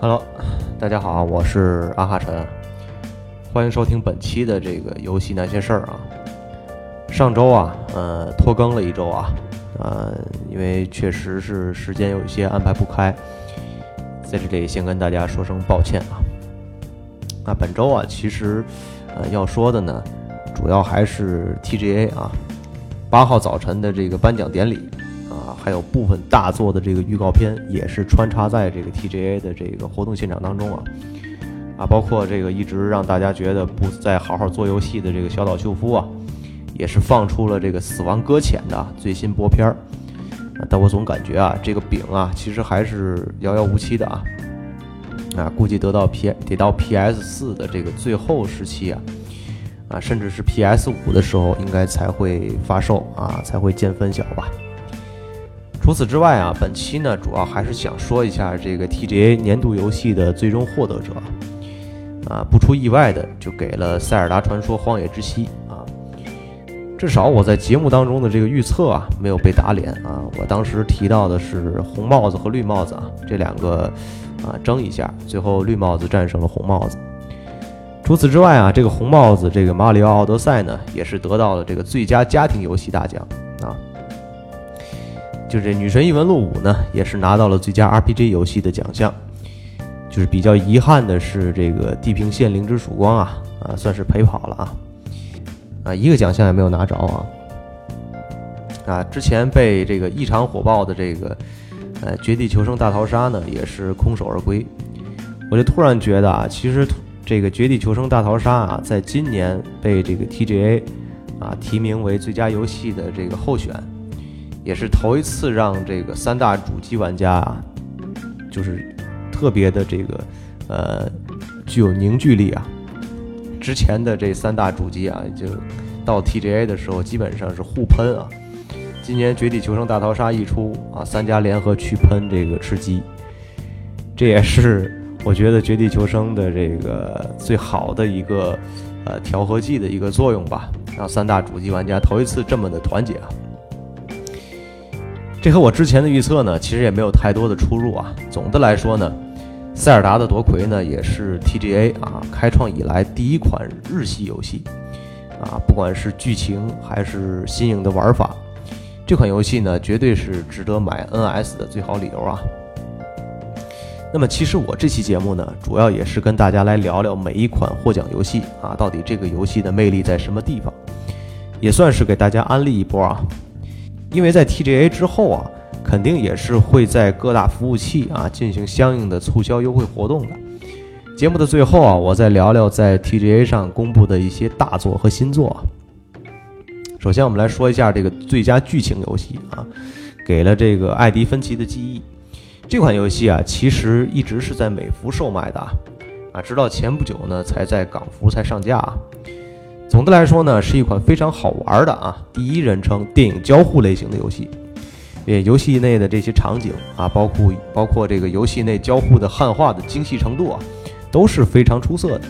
Hello，大家好，我是阿哈晨，欢迎收听本期的这个游戏那些事儿啊。上周啊，呃，拖更了一周啊，呃，因为确实是时间有一些安排不开，在这里先跟大家说声抱歉啊。那本周啊，其实呃要说的呢，主要还是 TGA 啊，八号早晨的这个颁奖典礼。还有部分大作的这个预告片也是穿插在这个 TGA 的这个活动现场当中啊，啊，包括这个一直让大家觉得不再好好做游戏的这个小岛秀夫啊，也是放出了这个《死亡搁浅》的最新播片儿。但我总感觉啊，这个饼啊，其实还是遥遥无期的啊，啊，估计得到 P 得到 PS 四的这个最后时期啊，啊，甚至是 PS 五的时候，应该才会发售啊，才会见分晓吧。除此之外啊，本期呢主要还是想说一下这个 TGA 年度游戏的最终获得者，啊，不出意外的就给了《塞尔达传说：荒野之息》啊。至少我在节目当中的这个预测啊，没有被打脸啊。我当时提到的是红帽子和绿帽子啊，这两个啊争一下，最后绿帽子战胜了红帽子。除此之外啊，这个红帽子这个《马里奥奥德赛》呢，也是得到了这个最佳家庭游戏大奖啊。就这《女神异闻录五》呢，也是拿到了最佳 RPG 游戏的奖项。就是比较遗憾的是，这个《地平线：灵之曙光》啊，啊，算是陪跑了啊，啊，一个奖项也没有拿着啊。啊，之前被这个异常火爆的这个呃《绝地求生大逃杀》呢，也是空手而归。我就突然觉得啊，其实这个《绝地求生大逃杀》啊，在今年被这个 TGA 啊提名为最佳游戏的这个候选。也是头一次让这个三大主机玩家啊，就是特别的这个呃具有凝聚力啊。之前的这三大主机啊，就到 TGA 的时候基本上是互喷啊。今年《绝地求生大逃杀》一出啊，三家联合去喷这个吃鸡，这也是我觉得《绝地求生》的这个最好的一个呃调和剂的一个作用吧，让三大主机玩家头一次这么的团结啊。这和我之前的预测呢，其实也没有太多的出入啊。总的来说呢，塞尔达的夺魁呢，也是 TGA 啊开创以来第一款日系游戏啊，不管是剧情还是新颖的玩法，这款游戏呢，绝对是值得买 NS 的最好理由啊。那么，其实我这期节目呢，主要也是跟大家来聊聊每一款获奖游戏啊，到底这个游戏的魅力在什么地方，也算是给大家安利一波啊。因为在 TGA 之后啊，肯定也是会在各大服务器啊进行相应的促销优惠活动的。节目的最后啊，我再聊聊在 TGA 上公布的一些大作和新作。首先，我们来说一下这个最佳剧情游戏啊，给了这个《艾迪芬奇的记忆》这款游戏啊，其实一直是在美服售卖的啊，直到前不久呢才在港服才上架。总的来说呢，是一款非常好玩的啊，第一人称电影交互类型的游戏。呃，游戏内的这些场景啊，包括包括这个游戏内交互的汉化的精细程度啊，都是非常出色的。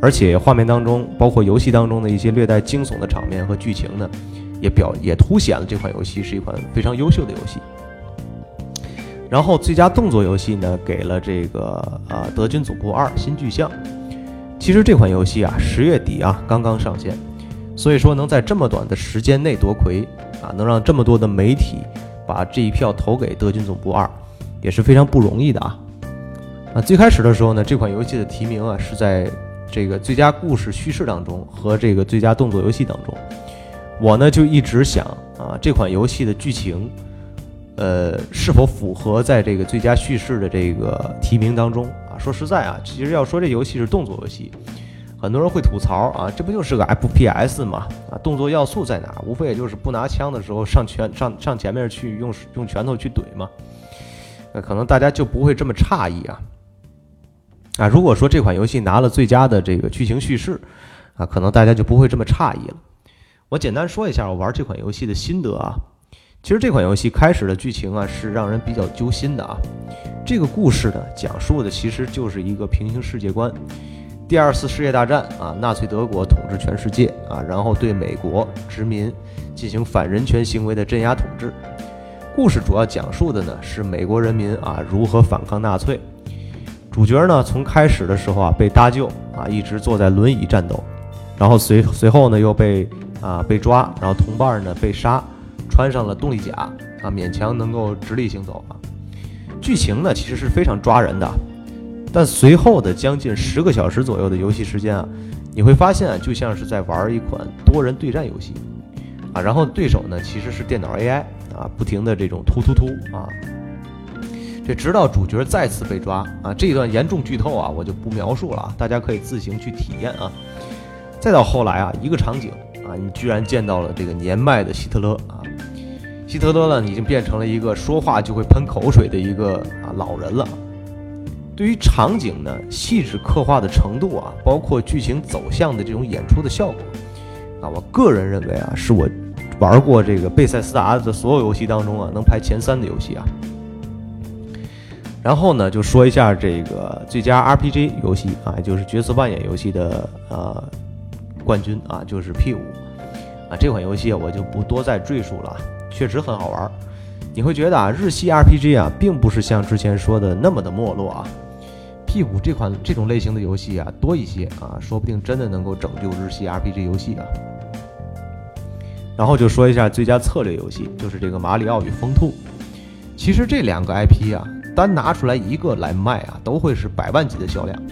而且画面当中，包括游戏当中的一些略带惊悚的场面和剧情呢，也表也凸显了这款游戏是一款非常优秀的游戏。然后最佳动作游戏呢，给了这个啊《德军总部二：新巨像》。其实这款游戏啊，十月底啊刚刚上线，所以说能在这么短的时间内夺魁啊，能让这么多的媒体把这一票投给《德军总部二》，也是非常不容易的啊。啊，最开始的时候呢，这款游戏的提名啊是在这个最佳故事叙事当中和这个最佳动作游戏当中，我呢就一直想啊，这款游戏的剧情，呃，是否符合在这个最佳叙事的这个提名当中？说实在啊，其实要说这游戏是动作游戏，很多人会吐槽啊，这不就是个 FPS 吗？啊，动作要素在哪？无非也就是不拿枪的时候上拳上上前面去用用拳头去怼嘛。那可能大家就不会这么诧异啊。啊，如果说这款游戏拿了最佳的这个剧情叙事，啊，可能大家就不会这么诧异了。我简单说一下我玩这款游戏的心得啊。其实这款游戏开始的剧情啊是让人比较揪心的啊。这个故事呢讲述的其实就是一个平行世界观。第二次世界大战啊，纳粹德国统治全世界啊，然后对美国殖民进行反人权行为的镇压统治。故事主要讲述的呢是美国人民啊如何反抗纳粹。主角呢从开始的时候啊被搭救啊，一直坐在轮椅战斗，然后随随后呢又被啊被抓，然后同伴呢被杀，穿上了动力甲啊，勉强能够直立行走啊。剧情呢其实是非常抓人的，但随后的将近十个小时左右的游戏时间啊，你会发现啊，就像是在玩一款多人对战游戏啊，然后对手呢其实是电脑 AI 啊，不停的这种突突突啊，这直到主角再次被抓啊，这段严重剧透啊，我就不描述了啊，大家可以自行去体验啊。再到后来啊，一个场景啊，你居然见到了这个年迈的希特勒啊。希特勒呢，已经变成了一个说话就会喷口水的一个啊老人了。对于场景呢，细致刻画的程度啊，包括剧情走向的这种演出的效果啊，我个人认为啊，是我玩过这个贝塞斯达的所有游戏当中啊，能排前三的游戏啊。然后呢，就说一下这个最佳 RPG 游戏啊，就是角色扮演游戏的呃冠军啊，就是 P 五啊，这款游戏我就不多再赘述了。确实很好玩，你会觉得啊，日系 RPG 啊，并不是像之前说的那么的没落啊。P 五这款这种类型的游戏啊多一些啊，说不定真的能够拯救日系 RPG 游戏啊。然后就说一下最佳策略游戏，就是这个《马里奥与疯兔》。其实这两个 IP 啊，单拿出来一个来卖啊，都会是百万级的销量。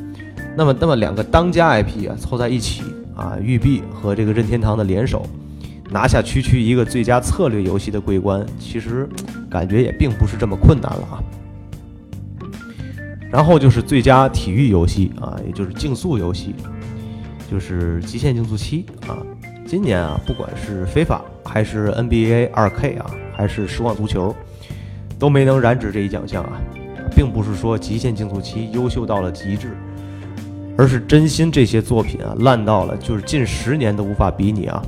那么，那么两个当家 IP 啊凑在一起啊，育碧和这个任天堂的联手。拿下区区一个最佳策略游戏的桂冠，其实感觉也并不是这么困难了啊。然后就是最佳体育游戏啊，也就是竞速游戏，就是《极限竞速七》啊。今年啊，不管是非法还是 NBA 二 K 啊，还是实况足球，都没能染指这一奖项啊。并不是说《极限竞速七》优秀到了极致，而是真心这些作品啊烂到了就是近十年都无法比拟啊。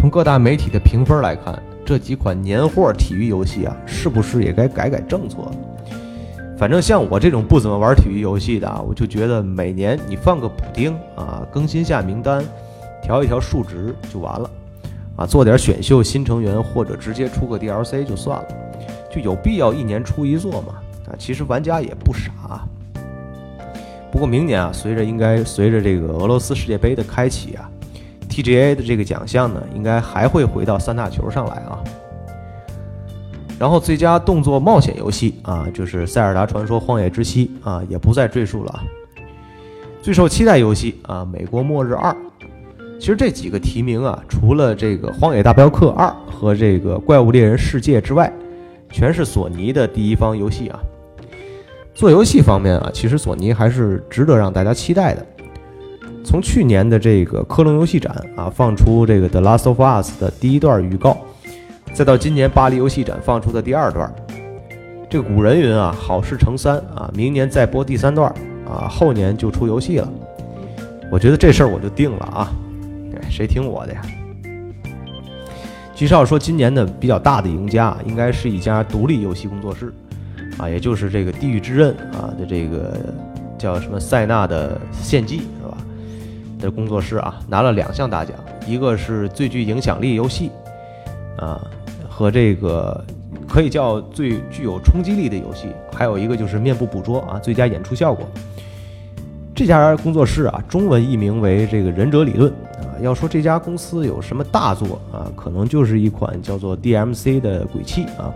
从各大媒体的评分来看，这几款年货体育游戏啊，是不是也该改改政策了？反正像我这种不怎么玩体育游戏的啊，我就觉得每年你放个补丁啊，更新下名单，调一调数值就完了啊，做点选秀新成员或者直接出个 DLC 就算了，就有必要一年出一座吗？啊，其实玩家也不傻。不过明年啊，随着应该随着这个俄罗斯世界杯的开启啊。TGA 的这个奖项呢，应该还会回到三大球上来啊。然后最佳动作冒险游戏啊，就是《塞尔达传说：荒野之息》啊，也不再赘述了。最受期待游戏啊，《美国末日二》。其实这几个提名啊，除了这个《荒野大镖客二》和这个《怪物猎人世界》之外，全是索尼的第一方游戏啊。做游戏方面啊，其实索尼还是值得让大家期待的。从去年的这个科隆游戏展啊，放出这个《The Last of Us》的第一段预告，再到今年巴黎游戏展放出的第二段，这个古人云啊，好事成三啊，明年再播第三段啊，后年就出游戏了。我觉得这事儿我就定了啊，谁听我的呀？据少说，今年的比较大的赢家应该是一家独立游戏工作室啊，也就是这个《地狱之刃》啊的这个叫什么塞纳的献祭。的工作室啊，拿了两项大奖，一个是最具影响力游戏，啊，和这个可以叫最具有冲击力的游戏，还有一个就是面部捕捉啊，最佳演出效果。这家工作室啊，中文译名为这个忍者理论啊。要说这家公司有什么大作啊，可能就是一款叫做 DMC 的鬼泣啊。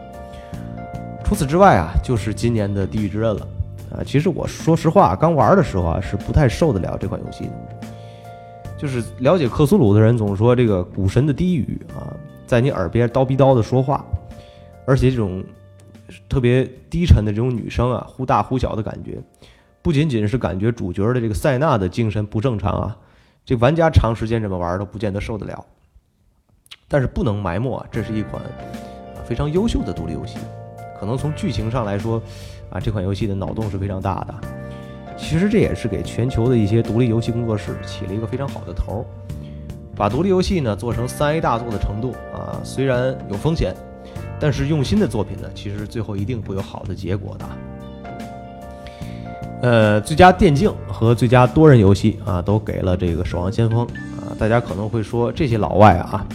除此之外啊，就是今年的地狱之刃了啊。其实我说实话，刚玩的时候啊，是不太受得了这款游戏的。就是了解克苏鲁的人总说这个古神的低语啊，在你耳边叨逼叨的说话，而且这种特别低沉的这种女声啊，忽大忽小的感觉，不仅仅是感觉主角的这个塞纳的精神不正常啊，这玩家长时间这么玩都不见得受得了。但是不能埋没啊，这是一款非常优秀的独立游戏，可能从剧情上来说啊，这款游戏的脑洞是非常大的。其实这也是给全球的一些独立游戏工作室起了一个非常好的头儿，把独立游戏呢做成三 A 大作的程度啊，虽然有风险，但是用心的作品呢，其实最后一定会有好的结果的。呃，最佳电竞和最佳多人游戏啊，都给了这个《守望先锋》啊。大家可能会说，这些老外啊，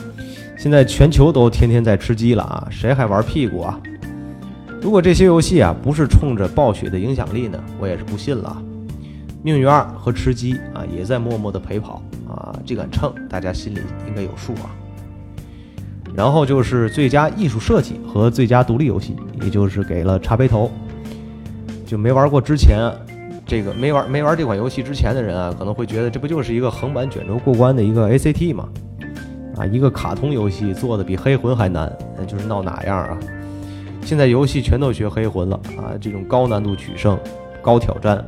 现在全球都天天在吃鸡了啊，谁还玩屁股啊？如果这些游戏啊不是冲着暴雪的影响力呢，我也是不信了。命运二和吃鸡啊也在默默的陪跑啊，这杆秤大家心里应该有数啊。然后就是最佳艺术设计和最佳独立游戏，也就是给了茶杯头。就没玩过之前，这个没玩没玩这款游戏之前的人啊，可能会觉得这不就是一个横版卷轴过关的一个 ACT 吗？啊，一个卡通游戏做的比黑魂还难，那就是闹哪样啊？现在游戏全都学黑魂了啊！这种高难度取胜、高挑战，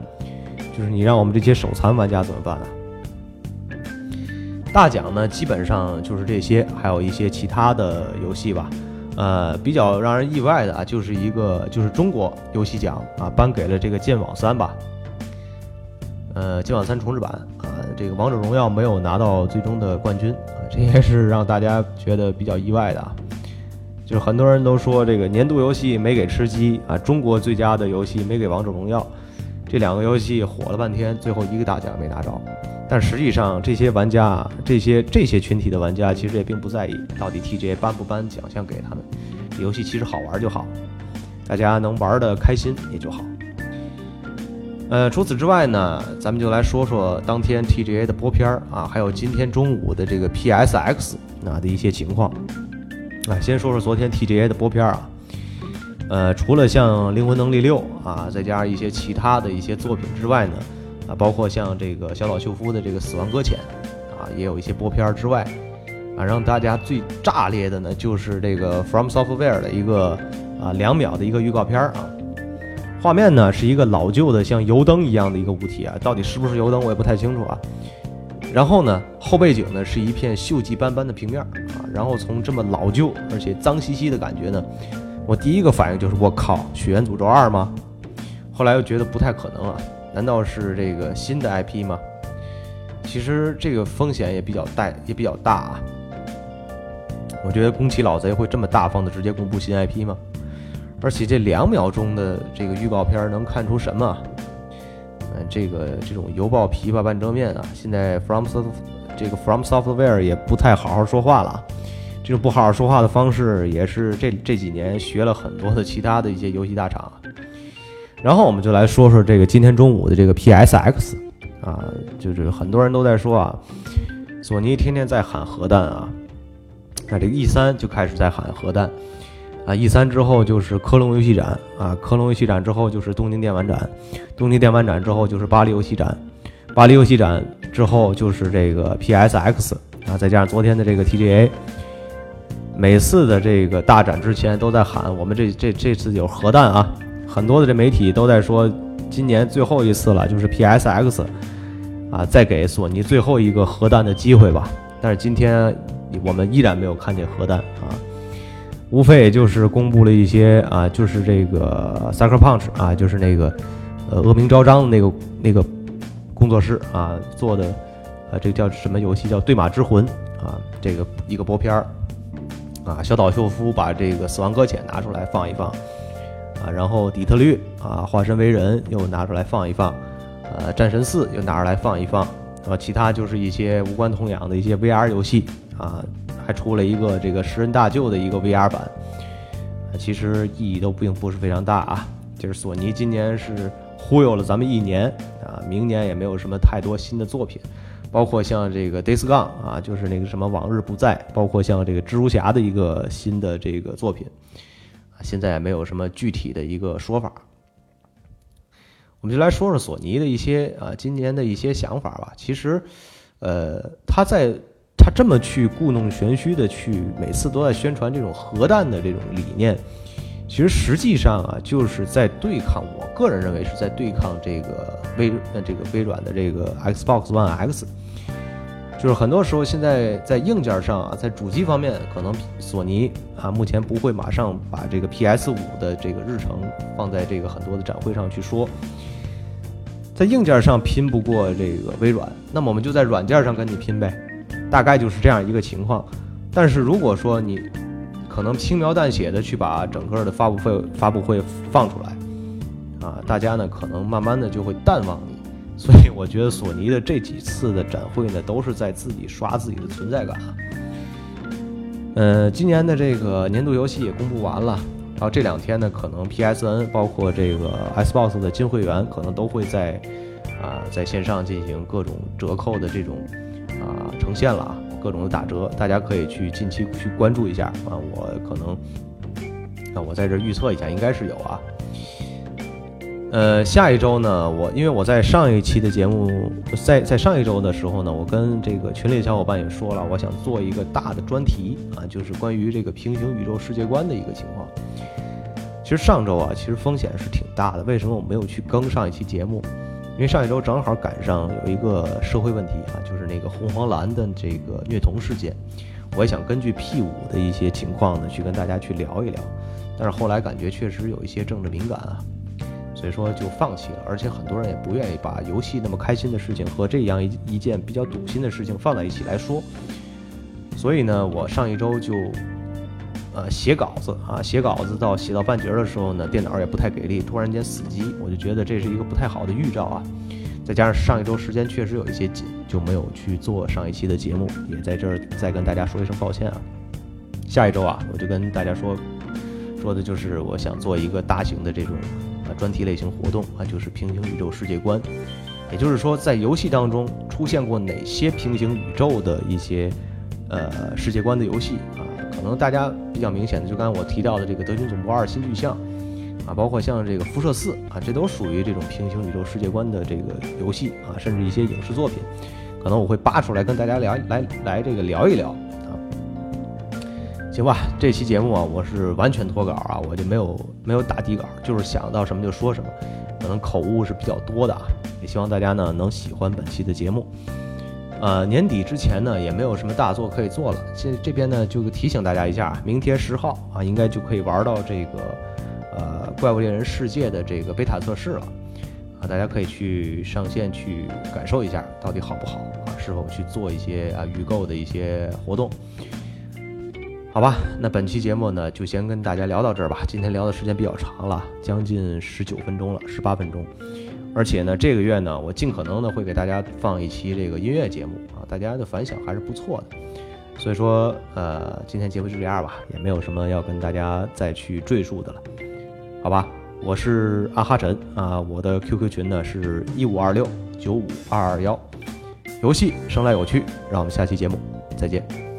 就是你让我们这些手残玩家怎么办啊？大奖呢，基本上就是这些，还有一些其他的游戏吧。呃，比较让人意外的啊，就是一个就是中国游戏奖啊，颁给了这个《剑网三》吧。呃，《剑网三》重置版啊，这个《王者荣耀》没有拿到最终的冠军，这也是让大家觉得比较意外的啊。就是很多人都说这个年度游戏没给吃鸡啊，中国最佳的游戏没给《王者荣耀》，这两个游戏火了半天，最后一个大奖没拿着。但实际上，这些玩家、这些这些群体的玩家，其实也并不在意到底 TGA 颁不颁奖项给他们。游戏其实好玩就好，大家能玩的开心也就好。呃，除此之外呢，咱们就来说说当天 TGA 的播片儿啊，还有今天中午的这个 PSX 啊的一些情况。啊，先说说昨天 TGA 的播片儿啊，呃，除了像《灵魂能力六》啊，再加上一些其他的一些作品之外呢。啊，包括像这个小岛秀夫的这个《死亡搁浅》，啊，也有一些播片儿之外，啊，让大家最炸裂的呢，就是这个 From Software 的一个啊两秒的一个预告片儿啊，画面呢是一个老旧的像油灯一样的一个物体啊，到底是不是油灯我也不太清楚啊。然后呢，后背景呢是一片锈迹斑斑的平面啊，然后从这么老旧而且脏兮兮的感觉呢，我第一个反应就是我靠，《血缘诅咒二》吗？后来又觉得不太可能啊。难道是这个新的 IP 吗？其实这个风险也比较大，也比较大啊。我觉得宫崎老贼会这么大方的直接公布新 IP 吗？而且这两秒钟的这个预告片能看出什么？嗯，这个这种犹抱琵琶半遮面啊，现在 From Soft 这个 From Software 也不太好好说话了。这种不好好说话的方式，也是这这几年学了很多的其他的一些游戏大厂。然后我们就来说说这个今天中午的这个 PSX，啊，就是很多人都在说啊，索尼天天在喊核弹啊，那这 E 三就开始在喊核弹，啊，E 三之后就是科隆游戏展啊，科隆游戏展之后就是东京电玩展，东京电玩展之后就是巴黎游戏展，巴黎游戏展之后就是这个 PSX 啊，再加上昨天的这个 TGA，每次的这个大展之前都在喊我们这这这次有核弹啊。很多的这媒体都在说，今年最后一次了，就是 PSX，啊，再给索尼最后一个核弹的机会吧。但是今天我们依然没有看见核弹啊，无非也就是公布了一些啊，就是这个 Sucker Punch 啊，就是那个呃恶名昭彰的那个那个工作室啊做的，呃，这个叫什么游戏叫《对马之魂》啊，这个一个播片儿啊，小岛秀夫把这个《死亡搁浅》拿出来放一放。啊，然后底特律啊，化身为人又拿出来放一放，呃，战神四又拿出来放一放，啊，其他就是一些无关痛痒的一些 VR 游戏啊，还出了一个这个十人大舅的一个 VR 版，其实意义都并不是非常大啊。就是索尼今年是忽悠了咱们一年啊，明年也没有什么太多新的作品，包括像这个 Days Gone 啊，就是那个什么往日不再，包括像这个蜘蛛侠的一个新的这个作品。啊现在也没有什么具体的一个说法，我们就来说说索尼的一些啊今年的一些想法吧。其实，呃，他在他这么去故弄玄虚的去每次都在宣传这种核弹的这种理念，其实实际上啊就是在对抗。我个人认为是在对抗这个微呃这个微软的这个 Xbox One X。就是很多时候，现在在硬件上啊，在主机方面，可能索尼啊，目前不会马上把这个 PS 五的这个日程放在这个很多的展会上去说，在硬件上拼不过这个微软，那么我们就在软件上跟你拼呗，大概就是这样一个情况。但是如果说你可能轻描淡写的去把整个的发布会发布会放出来，啊，大家呢可能慢慢的就会淡忘。所以我觉得索尼的这几次的展会呢，都是在自己刷自己的存在感。呃，今年的这个年度游戏也公布完了，然后这两天呢，可能 PSN 包括这个 Xbox 的金会员可能都会在啊在线上进行各种折扣的这种啊呈现了啊，各种的打折，大家可以去近期去关注一下啊。我可能啊我在这预测一下，应该是有啊。呃，下一周呢，我因为我在上一期的节目，在在上一周的时候呢，我跟这个群里的小伙伴也说了，我想做一个大的专题啊，就是关于这个平行宇宙世界观的一个情况。其实上周啊，其实风险是挺大的。为什么我没有去更上一期节目？因为上一周正好赶上有一个社会问题啊，就是那个红黄蓝的这个虐童事件。我也想根据 P 五的一些情况呢，去跟大家去聊一聊。但是后来感觉确实有一些政治敏感啊。所以说就放弃了，而且很多人也不愿意把游戏那么开心的事情和这样一一件比较堵心的事情放在一起来说。所以呢，我上一周就，呃，写稿子啊，写稿子到写到半截的时候呢，电脑也不太给力，突然间死机，我就觉得这是一个不太好的预兆啊。再加上上一周时间确实有一些紧，就没有去做上一期的节目，也在这儿再跟大家说一声抱歉啊。下一周啊，我就跟大家说，说的就是我想做一个大型的这种。专题类型活动啊，就是平行宇宙世界观，也就是说，在游戏当中出现过哪些平行宇宙的一些呃世界观的游戏啊？可能大家比较明显的，就刚才我提到的这个《德军总部二：新巨像》啊，包括像这个《辐射四》啊，这都属于这种平行宇宙世界观的这个游戏啊，甚至一些影视作品，可能我会扒出来跟大家聊来来这个聊一聊。行吧，这期节目啊，我是完全脱稿啊，我就没有没有打底稿，就是想到什么就说什么，可能口误是比较多的啊，也希望大家呢能喜欢本期的节目。呃，年底之前呢也没有什么大作可以做了，这这边呢就提醒大家一下，明天十号啊应该就可以玩到这个呃怪物猎人世界的这个贝塔测试了啊，大家可以去上线去感受一下到底好不好啊，是否去做一些啊预购的一些活动。好吧，那本期节目呢，就先跟大家聊到这儿吧。今天聊的时间比较长了，将近十九分钟了，十八分钟。而且呢，这个月呢，我尽可能的会给大家放一期这个音乐节目啊，大家的反响还是不错的。所以说，呃，今天节目就这样吧，也没有什么要跟大家再去赘述的了。好吧，我是阿哈晨啊，我的 QQ 群呢是一五二六九五二二幺。游戏生来有趣，让我们下期节目再见。